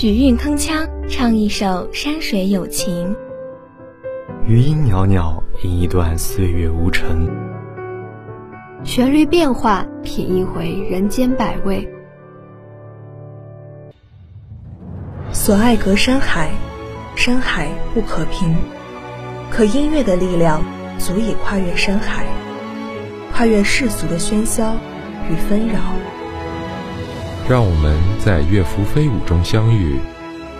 许韵铿锵唱一首山水有情，余音袅袅吟一段岁月无尘，旋律变化品一回人间百味。所爱隔山海，山海不可平，可音乐的力量足以跨越山海，跨越世俗的喧嚣与纷扰。让我们在乐符飞舞中相遇，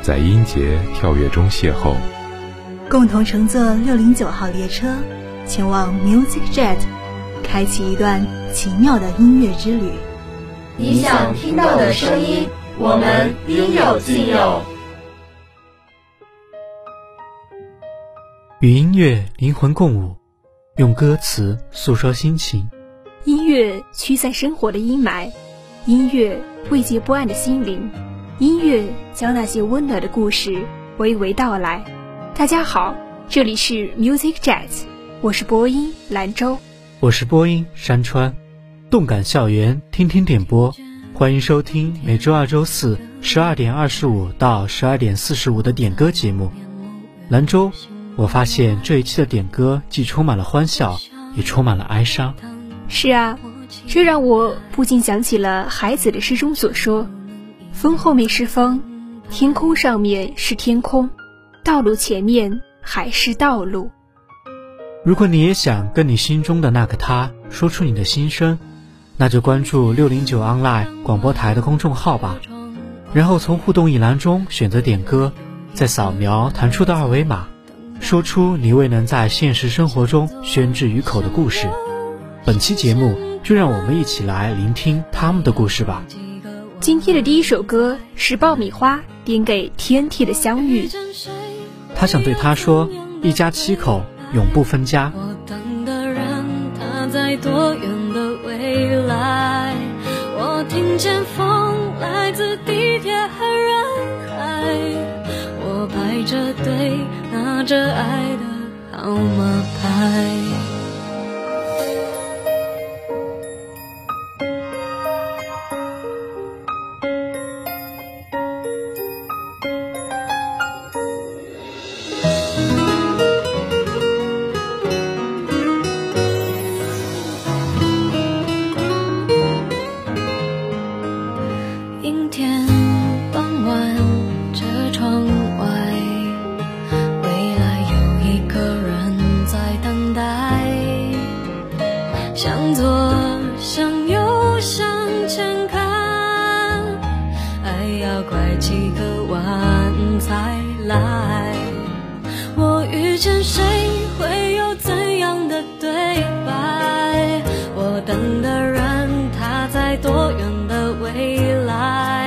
在音节跳跃中邂逅，共同乘坐六零九号列车，前往 Music Jet，开启一段奇妙的音乐之旅。你想听到的声音，我们应有尽有。与音乐灵魂共舞，用歌词诉说心情。音乐驱散生活的阴霾。音乐慰藉不安的心灵，音乐将那些温暖的故事娓娓道来。大家好，这里是 Music Jazz，我是播音兰州，我是播音山川，动感校园听听点播，欢迎收听每周二、周四十二点二十五到十二点四十五的点歌节目。兰州，我发现这一期的点歌既充满了欢笑，也充满了哀伤。是啊。这让我不禁想起了海子的诗中所说：“风后面是风，天空上面是天空，道路前面还是道路。”如果你也想跟你心中的那个他说出你的心声，那就关注六零九 online 广播台的公众号吧，然后从互动一栏中选择点歌，再扫描弹出的二维码，说出你未能在现实生活中宣之于口的故事。本期节目。就让我们一起来聆听他们的故事吧。今天的第一首歌是爆米花点给 TNT 的相遇。他想对他说：一家七口永不分家。我等的人他在多远的未来？我听见风来自地铁和人海。我排着队拿着爱的号码牌。的人他在多远的未来？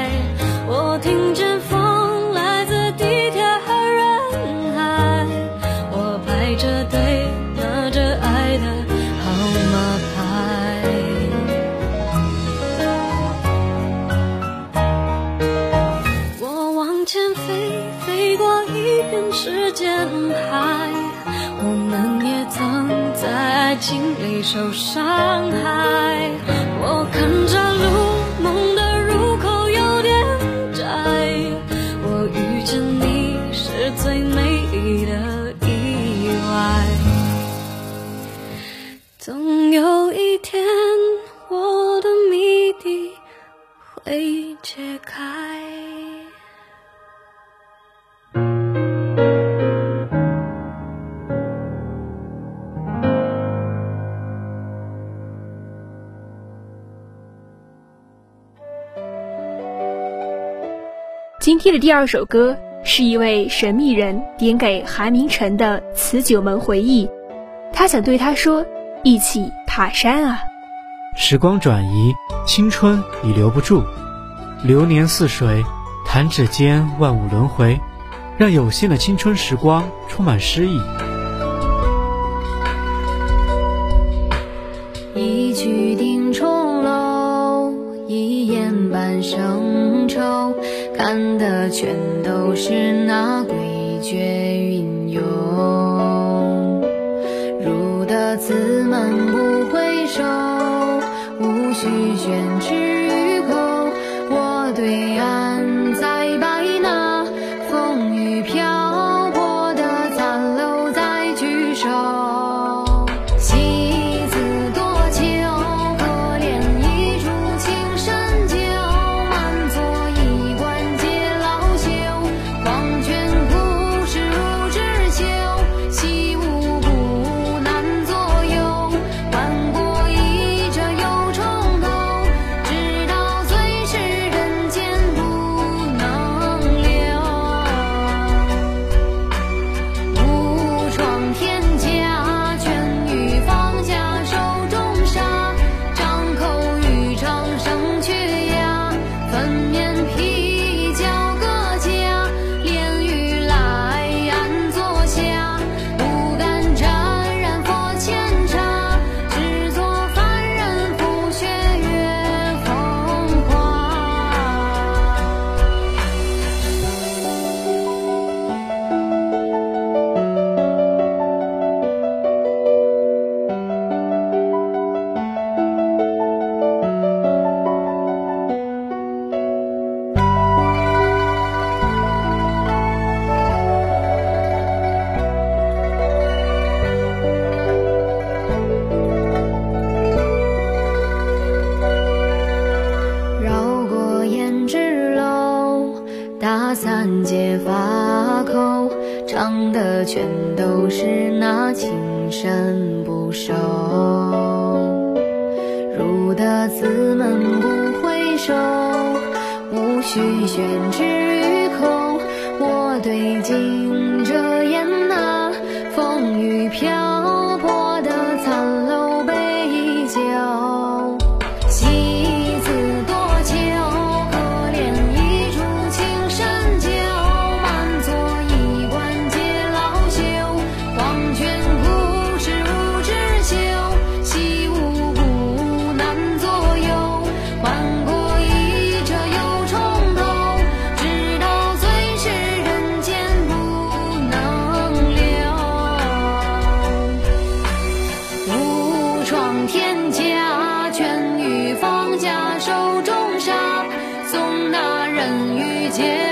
受伤害，今天的第二首歌是一位神秘人点给韩明晨的《辞九门回忆》，他想对他说：“一起爬山啊！”时光转移，青春已留不住，流年似水，弹指间万物轮回，让有限的青春时光充满诗意。看的全都是那诡谲云涌，入得此门不回首，无需宣之宣纸闯天家，权与放下手中杀，送那人与剑。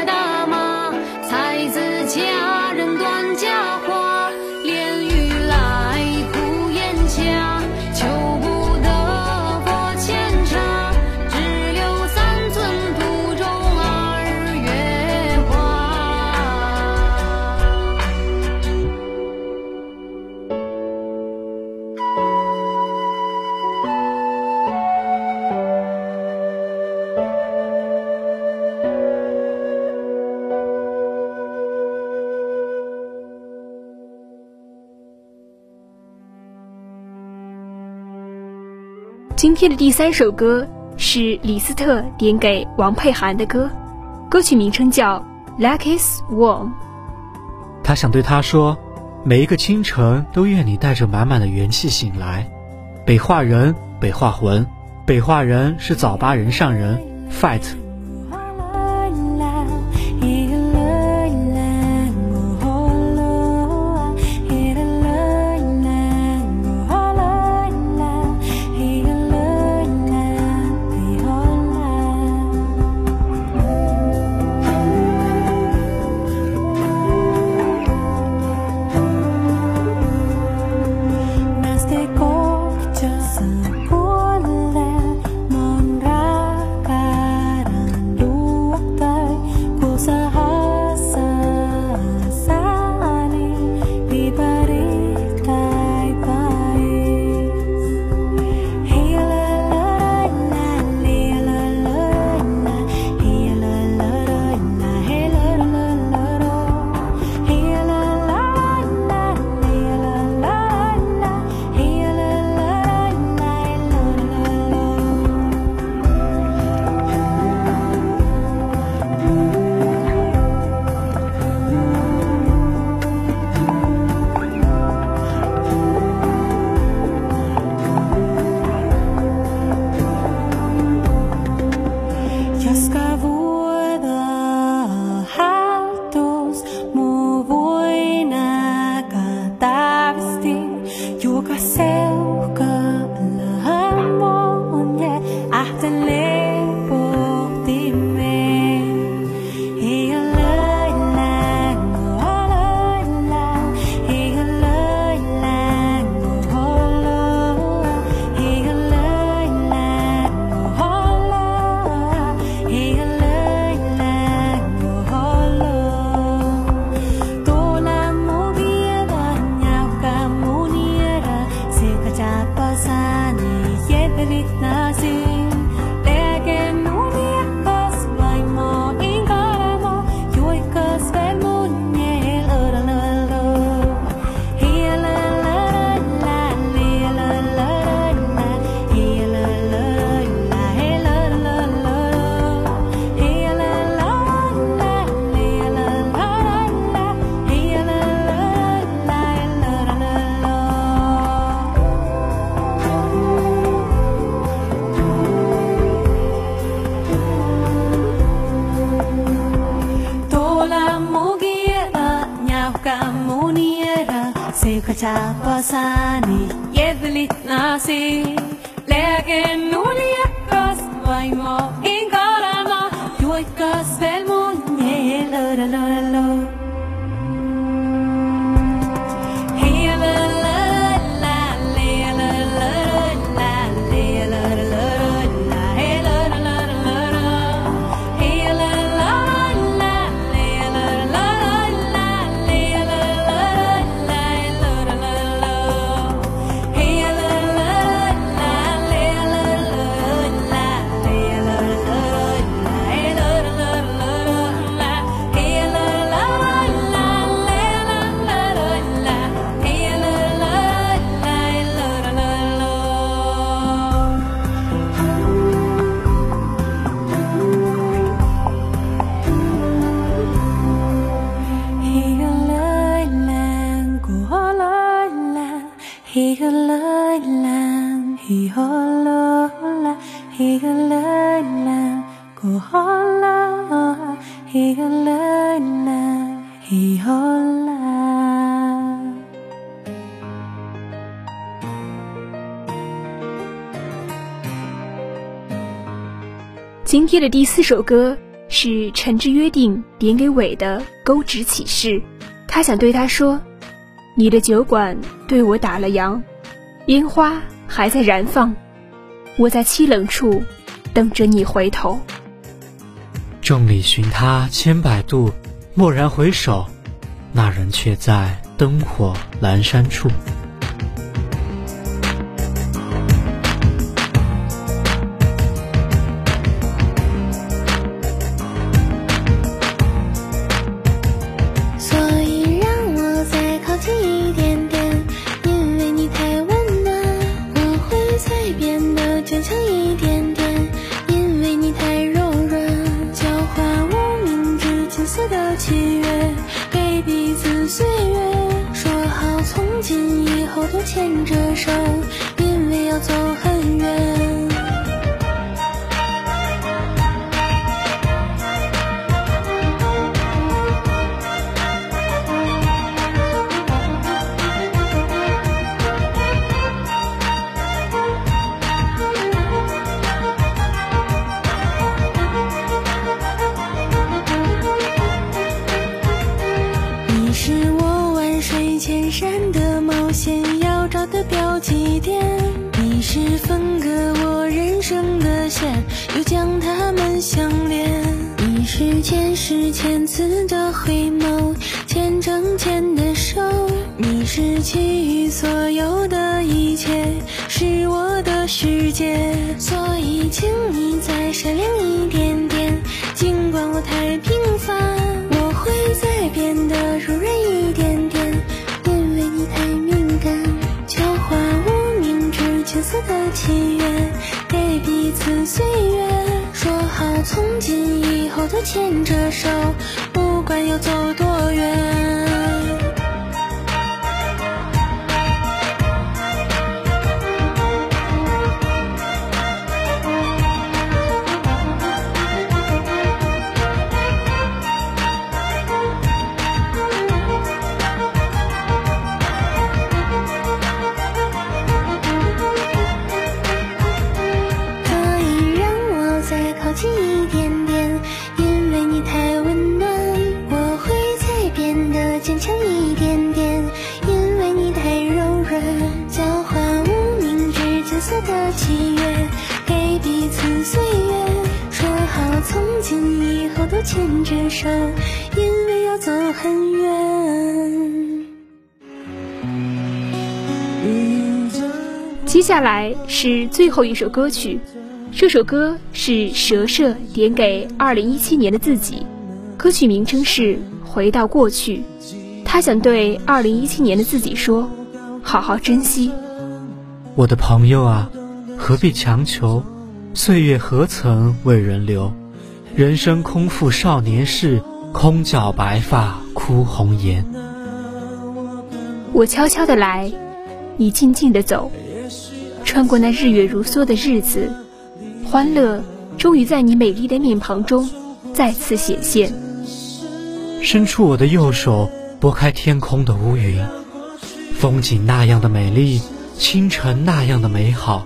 今天的第三首歌是李斯特点给王佩涵的歌，歌曲名称叫 Lack Is Warm。他想对她说，每一个清晨都愿你带着满满的元气醒来。北化人，北化魂，北化人是早八人上人，fight。sekochaposani yevlitnasi lägen uljakas vaimo. Niin Inkarama juitkas velmun eloraloralo 嘿啦啦啦啦啦啦啦啦啦啦。今天的第四首歌是陈志约定点给伟的勾指启示，他想对他说：「你的酒馆对我打了烊，烟花。」还在燃放，我在凄冷处等着你回头。众里寻他千百度，蓦然回首，那人却在灯火阑珊处。”契约，给彼此岁月，说好从今以后都牵着手，因为要走很远。分割我人生的线，又将它们相连。你是前世千次的回眸，千整千的手。你是其余所有的一切，是我的世界。所以，请你再闪亮一点点，尽管我太平凡，我会再变得如的契约，给彼此岁月。说好从今以后都牵着手，不管要走多远。接下来是最后一首歌曲，这首歌是蛇社点给2017年的自己，歌曲名称是《回到过去》，他想对2017年的自己说：好好珍惜。我的朋友啊，何必强求？岁月何曾为人留？人生空负少年事，空教白发哭红颜。我悄悄的来，你静静的走，穿过那日月如梭的日子，欢乐终于在你美丽的面庞中再次显现。伸出我的右手，拨开天空的乌云，风景那样的美丽，清晨那样的美好，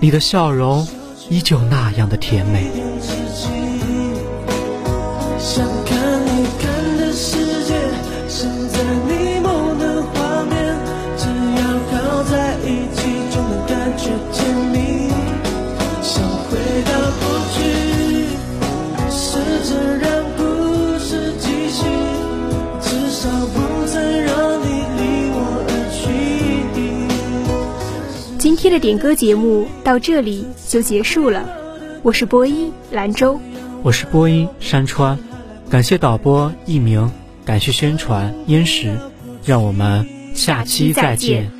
你的笑容依旧那样的甜美。想看今天的点歌节目到这里就结束了，我是播音兰州，我是播音山川。感谢导播一鸣，感谢宣传燕石，让我们下期再见。